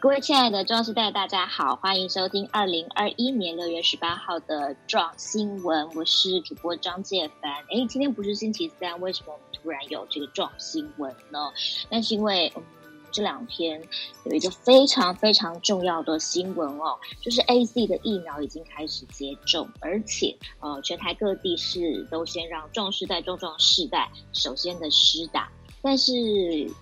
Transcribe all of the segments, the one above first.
各位亲爱的壮世代，大家好，欢迎收听二零二一年六月十八号的壮新闻，我是主播张介凡。哎，今天不是星期三，为什么我们突然有这个壮新闻呢？那是因为，嗯，这两天有一个非常非常重要的新闻哦，就是 AZ 的疫苗已经开始接种，而且呃，全台各地是都先让壮世代、壮壮世代首先的施打，但是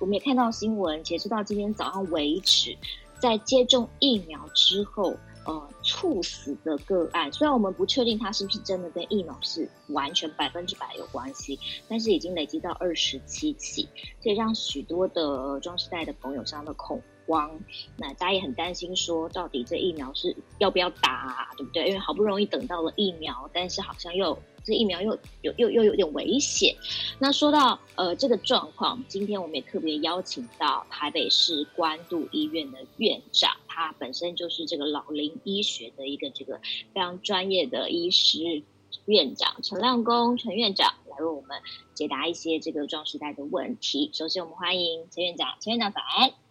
我们也看到新闻，截止到今天早上为止。在接种疫苗之后，呃，猝死的个案，虽然我们不确定它是不是真的跟疫苗是完全百分之百有关系，但是已经累积到二十七起，这也让许多的中世代的朋友相当的恐光。那大家也很担心，说到底这疫苗是要不要打，对不对？因为好不容易等到了疫苗，但是好像又。这疫苗又又又又有点危险。那说到呃这个状况，今天我们也特别邀请到台北市关渡医院的院长，他本身就是这个老龄医学的一个这个非常专业的医师院长陈亮公陈院长来为我们解答一些这个壮时代的问题。首先我们欢迎陈院长，陈院长早安。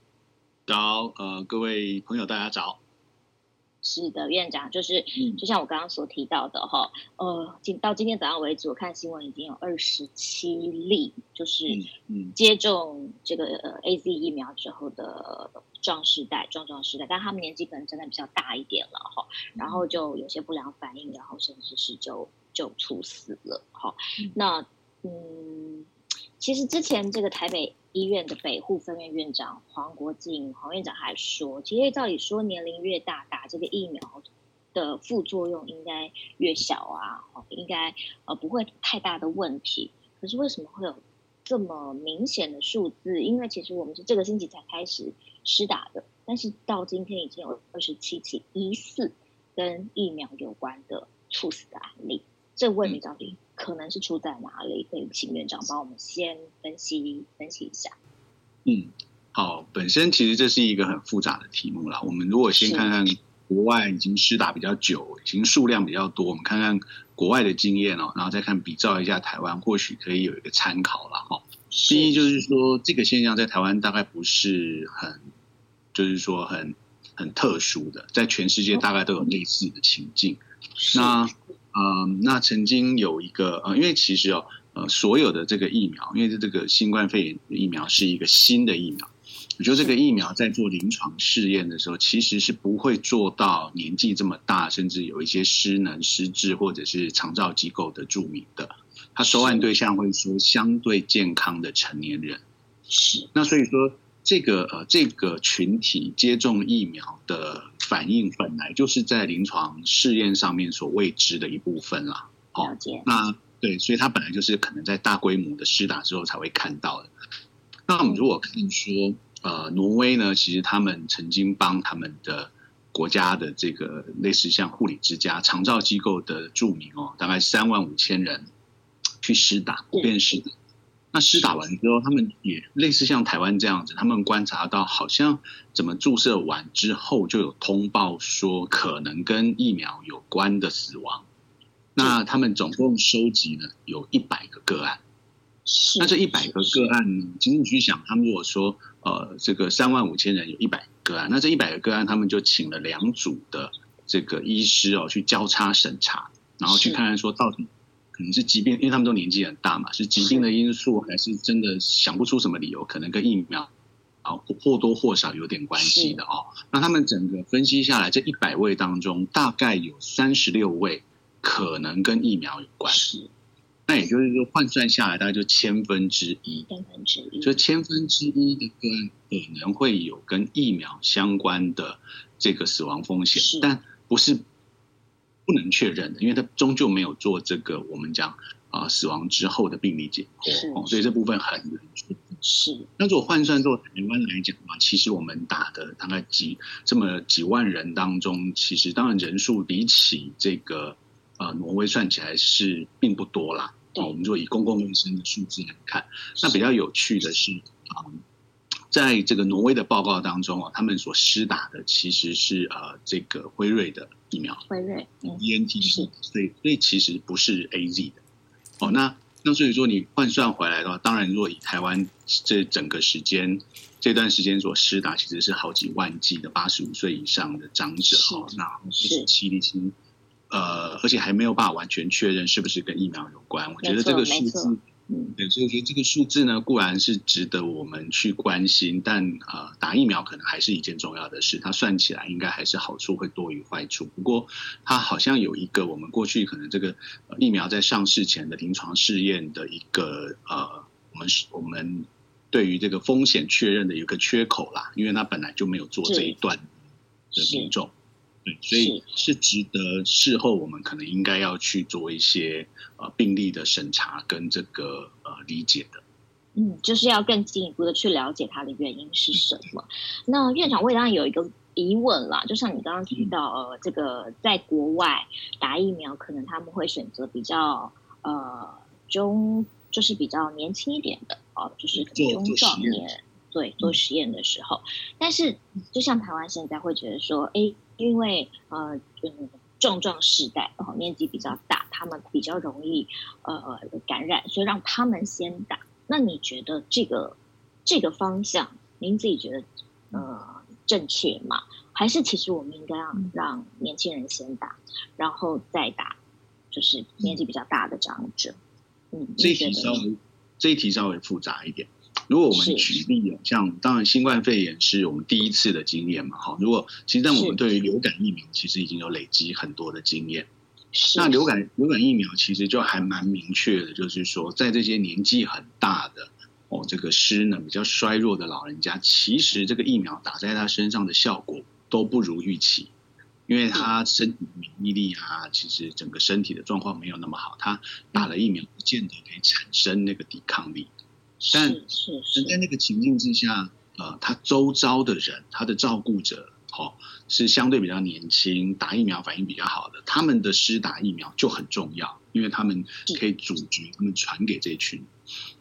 早，呃，各位朋友大家早。是的，院长就是，就像我刚刚所提到的哈，呃，今到今天早上为止，我看新闻已经有二十七例，就是接种这个呃 AZ 疫苗之后的壮士代、壮壮士代，但他们年纪可能真的比较大一点了哈，然后就有些不良反应，然后甚至是就就猝死了哈。那嗯，其实之前这个台北。医院的北护分院院长黄国进黄院长还说，其实照理说年龄越大，打这个疫苗的副作用应该越小啊，应该呃不会太大的问题。可是为什么会有这么明显的数字？因为其实我们是这个星期才开始施打的，但是到今天已经有二十七起疑似跟疫苗有关的猝死的案例。这问题到底可能是出在哪里？可以请院长帮我们先分析分析一下。嗯，好，本身其实这是一个很复杂的题目啦。我们如果先看看国外已经施打比较久，已经数量比较多，我们看看国外的经验哦，然后再看比照一下台湾，或许可以有一个参考了哈。第一就是说，这个现象在台湾大概不是很，就是说很很特殊的，在全世界大概都有类似的情境。那嗯、呃，那曾经有一个呃，因为其实哦，呃，所有的这个疫苗，因为这个新冠肺炎疫苗是一个新的疫苗，我觉得这个疫苗在做临床试验的时候，其实是不会做到年纪这么大，甚至有一些失能、失智或者是长照机构的住民的，他收案对象会说相对健康的成年人。是，那所以说这个呃这个群体接种疫苗的。反应本来就是在临床试验上面所未知的一部分啦。了解。那对，所以它本来就是可能在大规模的施打之后才会看到的。那我们如果看说，呃，挪威呢，其实他们曾经帮他们的国家的这个类似像护理之家、长照机构的著名哦，大概三万五千人去施打，便是。那施打完之后，他们也类似像台湾这样子，他们观察到好像怎么注射完之后就有通报说可能跟疫苗有关的死亡。那他们总共收集了有一百个个案。那这一百个个案呢，其实你去想，他们如果说呃这个三万五千人有一百个案，那这一百个个案，他们就请了两组的这个医师哦去交叉审查，然后去看看说到底。可能是疾病，因为他们都年纪很大嘛，是疾病的因素，还是真的想不出什么理由？可能跟疫苗啊或多或少有点关系的哦。那他们整个分析下来，这一百位当中，大概有三十六位可能跟疫苗有关系。那也就是说，换算下来，大概就千分之一，千分之一，就千分之一的个案可能会有跟疫苗相关的这个死亡风险，但不是。不能确认的，因为他终究没有做这个我们讲啊、呃、死亡之后的病理解剖，哦，所以这部分很难说。是。那如果换算做台湾来讲的话，其实我们打的大概几这么几万人当中，其实当然人数比起这个呃挪威算起来是并不多啦。哦，我们就以公共卫生的数字来看，那比较有趣的是啊。呃在这个挪威的报告当中啊，他们所施打的其实是呃这个辉瑞的疫苗，辉瑞 E N T 是，所以所以其实不是 AZ 的。哦，那那所以说你换算回来的话，当然如果以台湾这整个时间这段时间所施打其实是好几万剂的八十五岁以上的长者哦，那是七例清，呃，而且还没有办法完全确认是不是跟疫苗有关。我觉得这个数字。嗯，对，所以我觉得这个数字呢，固然是值得我们去关心，但呃，打疫苗可能还是一件重要的事。它算起来应该还是好处会多于坏处。不过，它好像有一个我们过去可能这个疫苗在上市前的临床试验的一个呃，我们我们对于这个风险确认的一个缺口啦，因为它本来就没有做这一段的民众。对，所以是值得事后我们可能应该要去做一些呃病例的审查跟这个呃理解的。嗯，就是要更进一步的去了解它的原因是什么。那院长，我也当然有一个疑问啦，就像你刚刚提到，呃，这个在国外打疫苗，可能他们会选择比较呃中，就是比较年轻一点的哦，就是中壮年，对，做实验的时候。但是，就像台湾现在会觉得说，哎。因为呃，嗯，壮壮世代，然后年纪比较大，他们比较容易呃感染，所以让他们先打。那你觉得这个这个方向，您自己觉得呃正确吗？还是其实我们应该让让年轻人先打，然后再打，就是年纪比较大的长者？嗯，这一题稍微这一题稍微复杂一点。如果我们举例，像当然新冠肺炎是我们第一次的经验嘛，哈。如果其实但我们对于流感疫苗其实已经有累积很多的经验，那流感流感疫苗其实就还蛮明确的，就是说在这些年纪很大的哦，这个失能比较衰弱的老人家，其实这个疫苗打在他身上的效果都不如预期，因为他身体免疫力啊，其实整个身体的状况没有那么好，他打了疫苗不见得可以产生那个抵抗力。但是是在那个情境之下，呃，他周遭的人，他的照顾者，哦，是相对比较年轻，打疫苗反应比较好的，他们的施打疫苗就很重要，因为他们可以阻绝他们传给这群。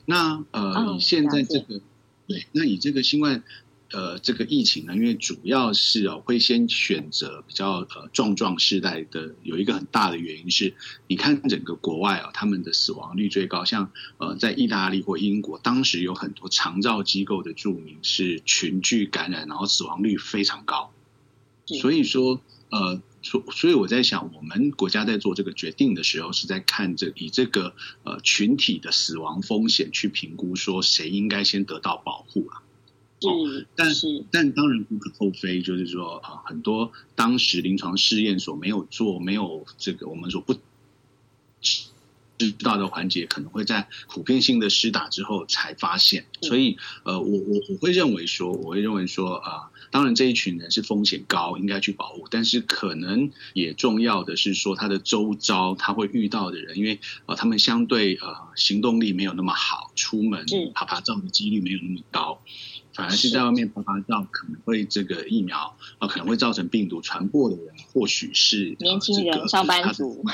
那呃，以现在这个，对，那以这个新冠。呃，这个疫情呢，因为主要是哦，会先选择比较呃壮壮世代的，有一个很大的原因是，你看整个国外啊，他们的死亡率最高，像呃在意大利或英国，当时有很多长照机构的著名是群聚感染，然后死亡率非常高。所以说，呃，所所以我在想，我们国家在做这个决定的时候，是在看这以这个呃群体的死亡风险去评估，说谁应该先得到保护啊。哦，但是但当然无可厚非，就是说啊，很多当时临床试验所没有做，没有这个我们所不知道的环节，可能会在普遍性的施打之后才发现。所以呃，我我我会认为说，我会认为说啊，当然这一群人是风险高，应该去保护，但是可能也重要的是说，他的周遭他会遇到的人，因为啊，他们相对呃行动力没有那么好，出门爬爬照的几率没有那么高。反而是在外面趴趴走，可能会这个疫苗啊，可能会造成病毒传播的人，或许是年轻人、上班族。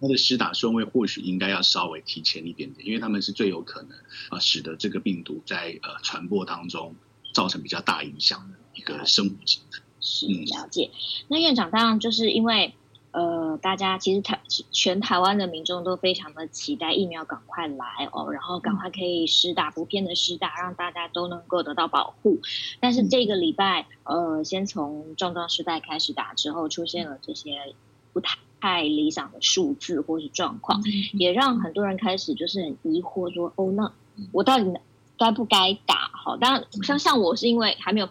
他的施打顺位或许应该要稍微提前一点点，因为他们是最有可能啊，使得这个病毒在呃传播当中造成比较大影响的一个生物形态。是了解。那院长当然就是因为。呃，大家其实台全台湾的民众都非常的期待疫苗赶快来哦，然后赶快可以施打，不偏的施打，让大家都能够得到保护。但是这个礼拜，呃，先从壮壮时代开始打之后，出现了这些不太太理想的数字或是状况，也让很多人开始就是很疑惑说，哦，那我到底该不该打？好，当然像像我是因为还没有。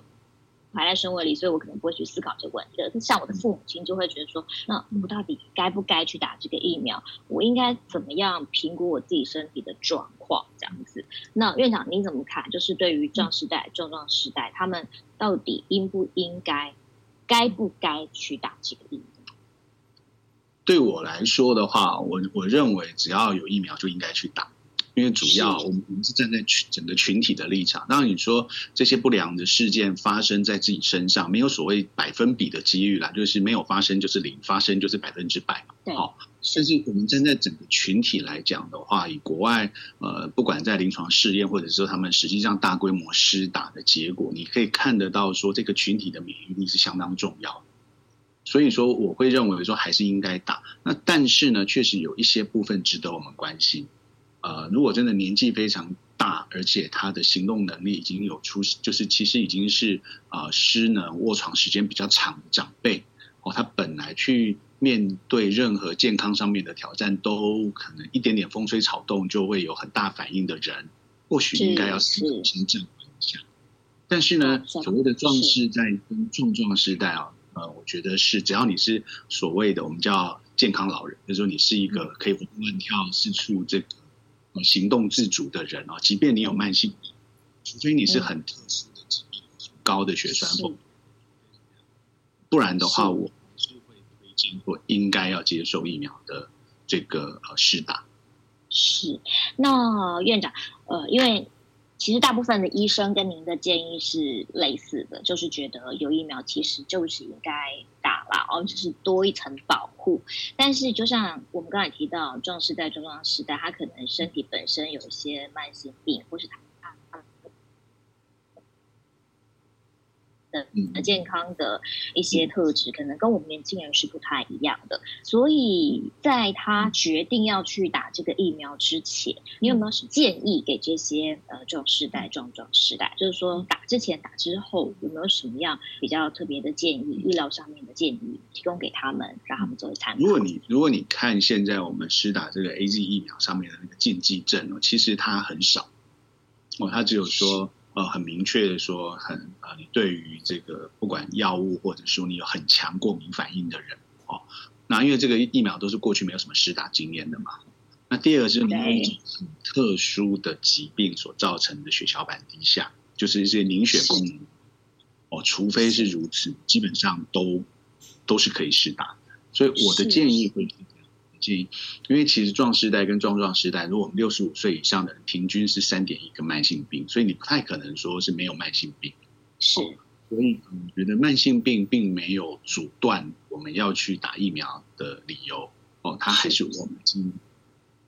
排在顺位里，所以我可能不会去思考这个问题。像我的父母亲就会觉得说，那我到底该不该去打这个疫苗？我应该怎么样评估我自己身体的状况？这样子。那院长您怎么看？就是对于壮时代、壮壮时代，他们到底应不应该、该不该去打这个疫苗？对我来说的话，我我认为只要有疫苗就应该去打。因为主要我们我们是站在群整个群体的立场，当然你说这些不良的事件发生在自己身上，没有所谓百分比的几率啦，就是没有发生就是零，发生就是百分之百嘛。对，好，但是我们站在整个群体来讲的话，以国外呃，不管在临床试验或者说他们实际上大规模施打的结果，你可以看得到说这个群体的免疫力是相当重要的。所以说我会认为说还是应该打。那但是呢，确实有一些部分值得我们关心。呃，如果真的年纪非常大，而且他的行动能力已经有出，就是其实已经是啊、呃、失能卧床时间比较长的长辈哦，他本来去面对任何健康上面的挑战，都可能一点点风吹草动就会有很大反应的人，或许应该要思考一下。但是呢，所谓的壮士在跟壮壮时代啊，呃，我觉得是只要你是所谓的我们叫健康老人，就是说你是一个可以活蹦乱跳、四处这个。行动自主的人哦，即便你有慢性病，除非你是很特殊的疾病，很高的血栓风，不然的话，我是会推荐或应该要接受疫苗的这个呃施打。是，那院长呃，因为。其实大部分的医生跟您的建议是类似的，就是觉得有疫苗其实就是应该打了哦，就是多一层保护。但是就像我们刚才提到，壮士在、壮壮时代，他可能身体本身有一些慢性病，或是他。的健康的一些特质，可能跟我们年轻人是不太一样的。所以，在他决定要去打这个疫苗之前，你有没有什么建议给这些呃壮世代、壮壮世代？就是说，打之前、打之后，有没有什么样比较特别的建议？医疗上面的建议提供给他们，让他们作为参考。如果你如果你看现在我们施打这个 AZ 疫苗上面的那个禁忌症哦，其实它很少哦，它只有说。呃，很明确的说，很呃，你对于这个不管药物或者说你有很强过敏反应的人哦，那因为这个疫苗都是过去没有什么施打经验的嘛。那第二个是你有一种很特殊的疾病所造成的血小板低下，就是一些凝血功能哦，除非是如此，基本上都都是可以施打。所以我的建议会。因为其实壮世代跟壮壮世代，如果我们六十五岁以上的人，平均是三点一个慢性病，所以你不太可能说是没有慢性病。是，所以我觉得慢性病并没有阻断我们要去打疫苗的理由。哦，它还是我们经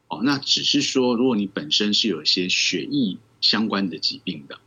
哦，那只是说，如果你本身是有一些血液相关的疾病的，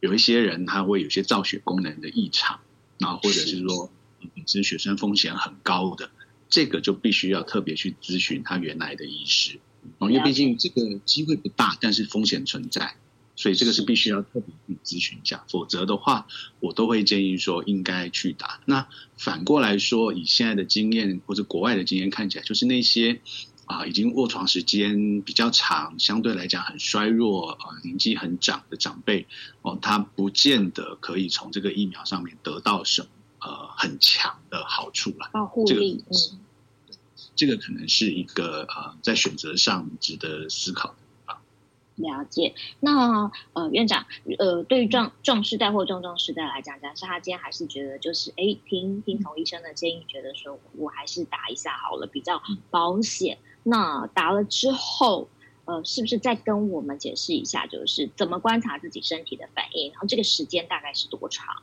有一些人他会有些造血功能的异常，然后或者是说本身血栓风险很高的。这个就必须要特别去咨询他原来的医师，哦因为毕竟这个机会不大，但是风险存在，所以这个是必须要特别去咨询一下。否则的话，我都会建议说应该去打。那反过来说，以现在的经验或者国外的经验看起来，就是那些啊已经卧床时间比较长，相对来讲很衰弱啊年纪很长的长辈哦，他不见得可以从这个疫苗上面得到什么。呃，很强的好处了，保护力，这个、嗯，这个可能是一个呃，在选择上值得思考的地方。了解，那呃，院长，呃，对于壮壮世代或壮壮世代来讲，假设他今天还是觉得就是，哎，听听从医生的建议，觉得说我还是打一下好了，比较保险。嗯、那打了之后，呃，是不是再跟我们解释一下，就是怎么观察自己身体的反应，然后这个时间大概是多长？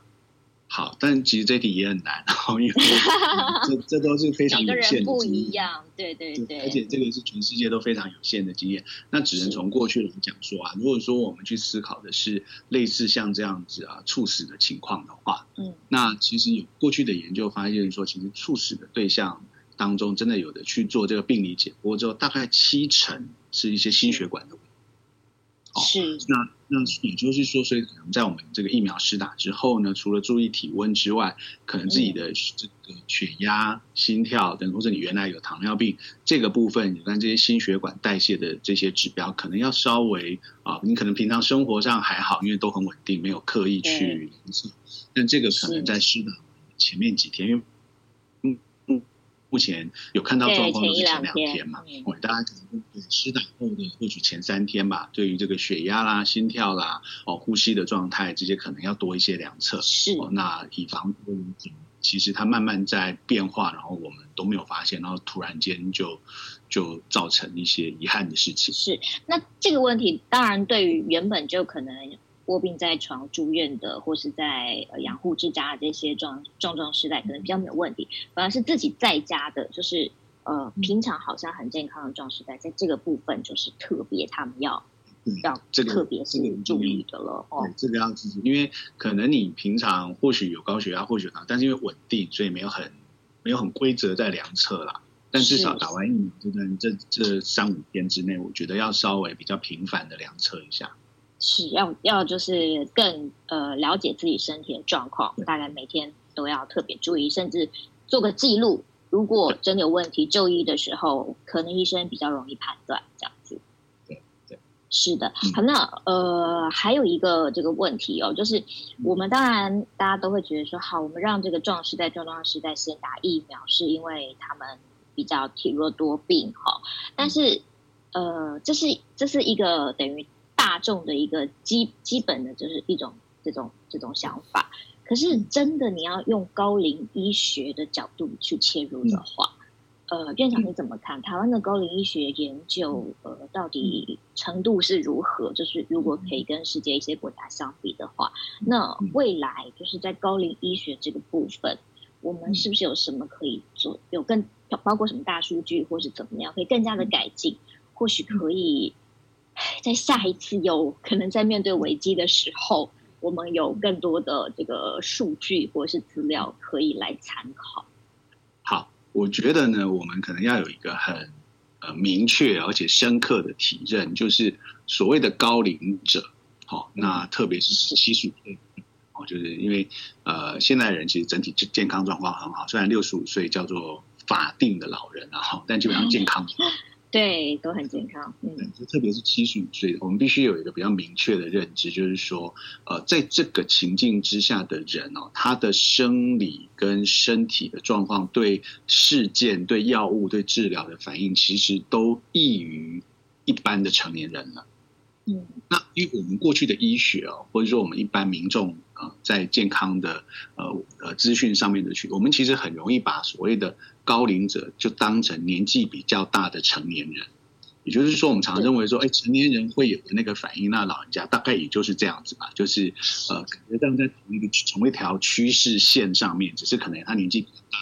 好，但其实这题也很难，因为 这这都是非常有限的经验。不一样，对对对。而且这个是全世界都非常有限的经验，那只能从过去来讲说啊。如果说我们去思考的是类似像这样子啊猝死的情况的话，嗯，那其实有过去的研究发现说，其实猝死的对象当中，真的有的去做这个病理解剖之后，大概七成是一些心血管的问题。是，那那也就是说，所以可能在我们这个疫苗施打之后呢，除了注意体温之外，可能自己的这个血压、心跳等，或者你原来有糖尿病这个部分，你看这些心血管代谢的这些指标，可能要稍微啊，你可能平常生活上还好，因为都很稳定，没有刻意去但这个可能在施打前面几天，因为。目前有看到状况的是前两天嘛？我大家可能对施打后的或许前三天吧，对于这个血压啦、心跳啦、哦呼吸的状态，这些可能要多一些量测。是、哦，那以防其实它慢慢在变化，然后我们都没有发现，然后突然间就就造成一些遗憾的事情。是，那这个问题当然对于原本就可能。卧病在床住院的，或是在呃养护之家的这些壮壮壮世代，可能比较没有问题。反而是自己在家的，就是呃平常好像很健康的壮时代，在这个部分就是特别他们要要这个特别是注意的了。哦，这个要自己，因为可能你平常或许有高血压，或许有糖，但是因为稳定，所以没有很没有很规则在量测啦。但至少打完疫苗这段这这三五天之内，我觉得要稍微比较频繁的量测一下。是要要就是更呃了解自己身体的状况，大概每天都要特别注意，甚至做个记录。如果真的有问题，就医的时候，可能医生比较容易判断这样子。对对，是的。好，那呃还有一个这个问题哦，就是我们当然大家都会觉得说，好，我们让这个壮士在、壮壮士在先打疫苗，是因为他们比较体弱多病哈。但是呃，这是这是一个等于。大众的一个基基本的就是一种这种这种想法，可是真的你要用高龄医学的角度去切入的话，呃，院长你怎么看？台湾的高龄医学研究，呃，到底程度是如何？就是如果可以跟世界一些国家相比的话，那未来就是在高龄医学这个部分，我们是不是有什么可以做？有更包括什么大数据，或是怎么样，可以更加的改进？或许可以。在下一次有可能在面对危机的时候，我们有更多的这个数据或是资料可以来参考。好，我觉得呢，我们可能要有一个很呃明确而且深刻的体认，就是所谓的高龄者，好，那特别是七十五岁，哦，就是因为呃，现代人其实整体健康状况很好，虽然六十五岁叫做法定的老人啊，哈，但基本上健康。对，都很健康。嗯，就特别是七十五岁，我们必须有一个比较明确的认知，就是说，呃，在这个情境之下的人哦，他的生理跟身体的状况，对事件、对药物、对治疗的反应，其实都异于一般的成年人了。嗯，那因为我们过去的医学哦，或者说我们一般民众啊，在健康的呃呃资讯上面的去，我们其实很容易把所谓的。高龄者就当成年纪比较大的成年人，也就是说，我们常认为说，哎，成年人会有的那个反应，那老人家大概也就是这样子吧，就是呃，感觉站在同一个同一条趋势线上面，只是可能他年纪比较大，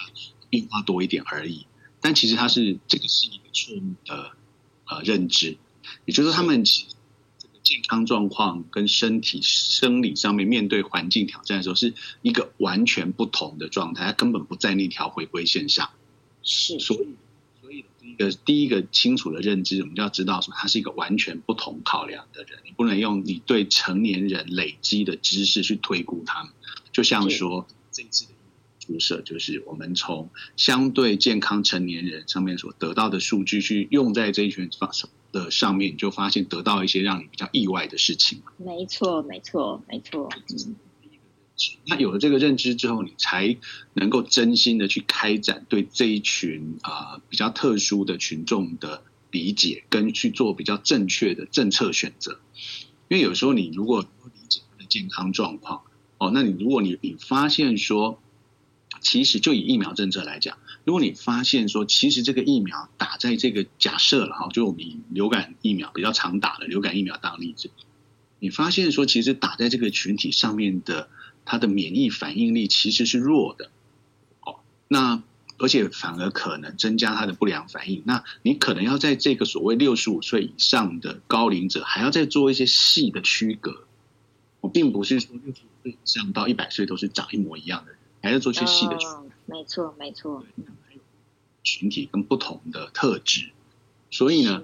变化多一点而已。但其实他是这个是一个错误的呃认知，也就是说，他们其这个健康状况跟身体生理上面面对环境挑战的时候，是一个完全不同的状态，他根本不在那条回归线上。是，所以，所以第一个第一个清楚的认知，我们就要知道说，他是一个完全不同考量的人，你不能用你对成年人累积的知识去推估他们。就像说，这一次的注射，就是我们从相对健康成年人上面所得到的数据，去用在这一群方的上面，你就发现得到一些让你比较意外的事情。没错，没错，没错，嗯。那有了这个认知之后，你才能够真心的去开展对这一群啊、呃、比较特殊的群众的理解，跟去做比较正确的政策选择。因为有时候你如果不理解他的健康状况，哦，那你如果你你发现说，其实就以疫苗政策来讲，如果你发现说，其实这个疫苗打在这个假设了哈，就我们以流感疫苗比较常打的流感疫苗当例子，你发现说，其实打在这个群体上面的。他的免疫反应力其实是弱的，哦，那而且反而可能增加他的不良反应。那你可能要在这个所谓六十五岁以上的高龄者，还要再做一些细的区隔。我并不是说六十五岁以上到一百岁都是长一模一样的人，还要做一些细的区隔。哦，没错，没错。群体跟不同的特质，所以呢。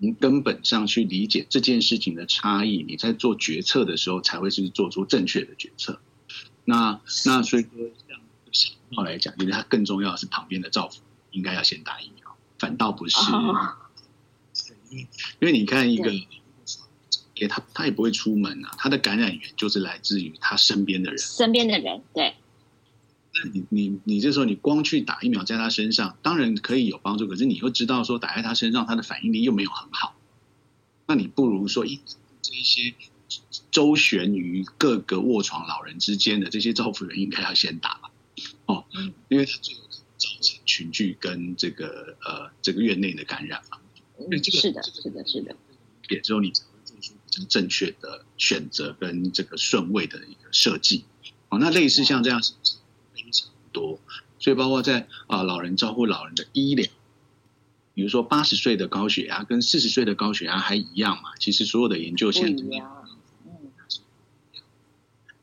从根本上去理解这件事情的差异，你在做决策的时候才会是做出正确的决策。那那所以说，这样想法来讲，就是它更重要的是旁边的照顾应该要先打疫苗，反倒不是。哦、因为因为你看一个，也他他也不会出门啊，他的感染源就是来自于他身边的人，身边的人对。那你你你这时候你光去打疫苗在他身上，当然可以有帮助，可是你又知道说打在他身上，他的反应力又没有很好，那你不如说，一这一些周旋于各个卧床老人之间的这些照顾人应该要先打吧，哦，因为他最有可能造成群聚跟这个呃这个院内的感染嘛，嗯，是的，是的，是的，也之后你才会做出比较正确的选择跟这个顺位的一个设计，哦，那类似像这样。多，所以包括在啊、呃，老人照顾老人的医疗，比如说八十岁的高血压跟四十岁的高血压还一样嘛？其实所有的研究现在都一样。嗯，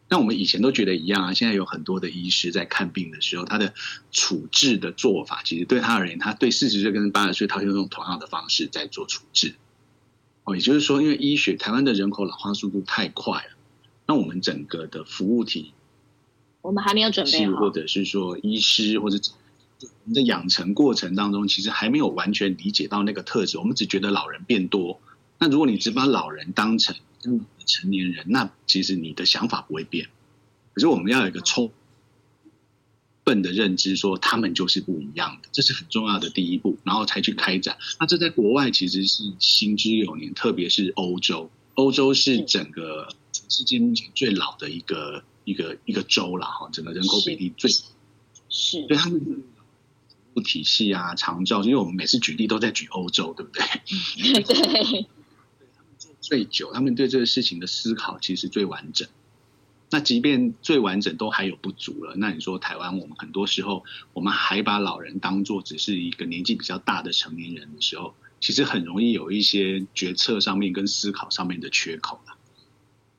那我们以前都觉得一样啊，现在有很多的医师在看病的时候，他的处置的做法，其实对他而言，他对四十岁跟八十岁，他就用同样的方式在做处置。哦，也就是说，因为医学台湾的人口老化速度太快了，那我们整个的服务体，我们还没有准备好，或者是说医师或者我们的养成过程当中，其实还没有完全理解到那个特质。我们只觉得老人变多，那如果你只把老人当成成年人，那其实你的想法不会变。可是我们要有一个充分的认知，说他们就是不一样的，这是很重要的第一步，然后才去开展。那这在国外其实是行之有年，特别是欧洲，欧洲是整个全世界目前最老的一个一个一个州了哈，整个人口比例最是，对他们。体系啊，长照，因为我们每次举例都在举欧洲，对不对？对，对他们做最久，他们对这个事情的思考其实最完整。那即便最完整都还有不足了，那你说台湾，我们很多时候我们还把老人当做只是一个年纪比较大的成年人的时候，其实很容易有一些决策上面跟思考上面的缺口了。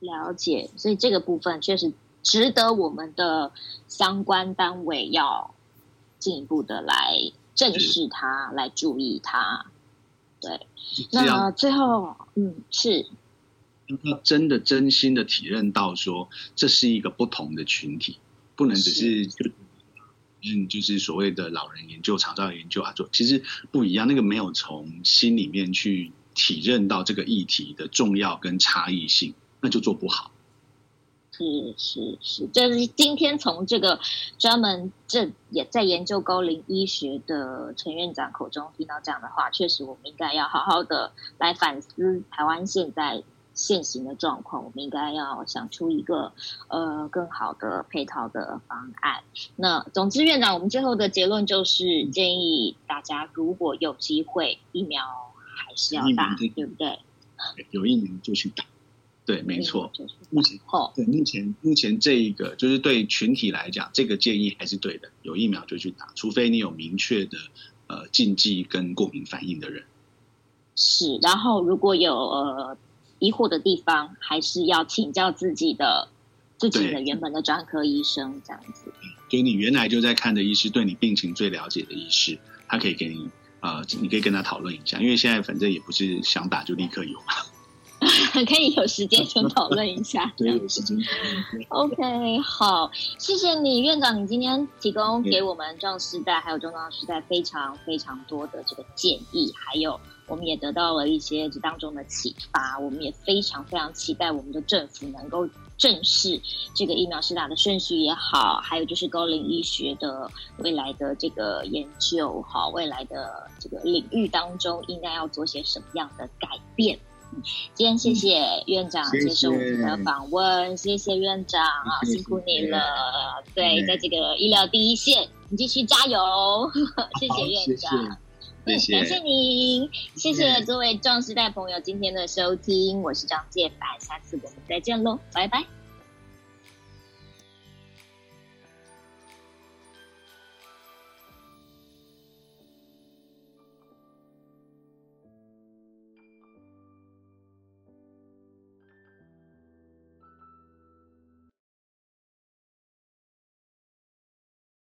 了解，所以这个部分确实值得我们的相关单位要。进一步的来正视它，来注意它。对，那最后，嗯，是要真的真心的体认到说，这是一个不同的群体，不能只是就嗯，就是所谓的老人研究、长照研究啊，做其实不一样。那个没有从心里面去体认到这个议题的重要跟差异性，那就做不好。是是是，就是今天从这个专门这也在研究高龄医学的陈院长口中听到这样的话，确实我们应该要好好的来反思台湾现在现行的状况，我们应该要想出一个呃更好的配套的方案。那总之，院长，我们最后的结论就是建议大家如果有机会，疫苗还是要打，对不对？有疫苗就去打。对，没错。目前，对目前目前这一个就是对群体来讲，这个建议还是对的。有疫苗就去打，除非你有明确的呃禁忌跟过敏反应的人。是，然后如果有呃疑惑的地方，还是要请教自己的自己的原本的专科医生，这样子。就你原来就在看的医师，对你病情最了解的医师，他可以给你呃，你可以跟他讨论一下，因为现在反正也不是想打就立刻有嘛。可以有时间先讨论一下。对，有时间。OK，好，谢谢你，院长，你今天提供给我们壮世代还有中壮时代非常非常多的这个建议，还有我们也得到了一些这当中的启发。我们也非常非常期待我们的政府能够正视这个疫苗施打的顺序也好，还有就是高龄医学的未来的这个研究，好，未来的这个领域当中应该要做些什么样的改变。今天谢谢院长接受我们的访问，谢谢，院长啊，辛苦你了。对，对，在这个医疗第一线，你继续加油。谢谢院长，谢谢，嗯，感谢您，谢谢各位壮士代朋友今天的收听，我是张介凡，下次我们再见喽，拜拜。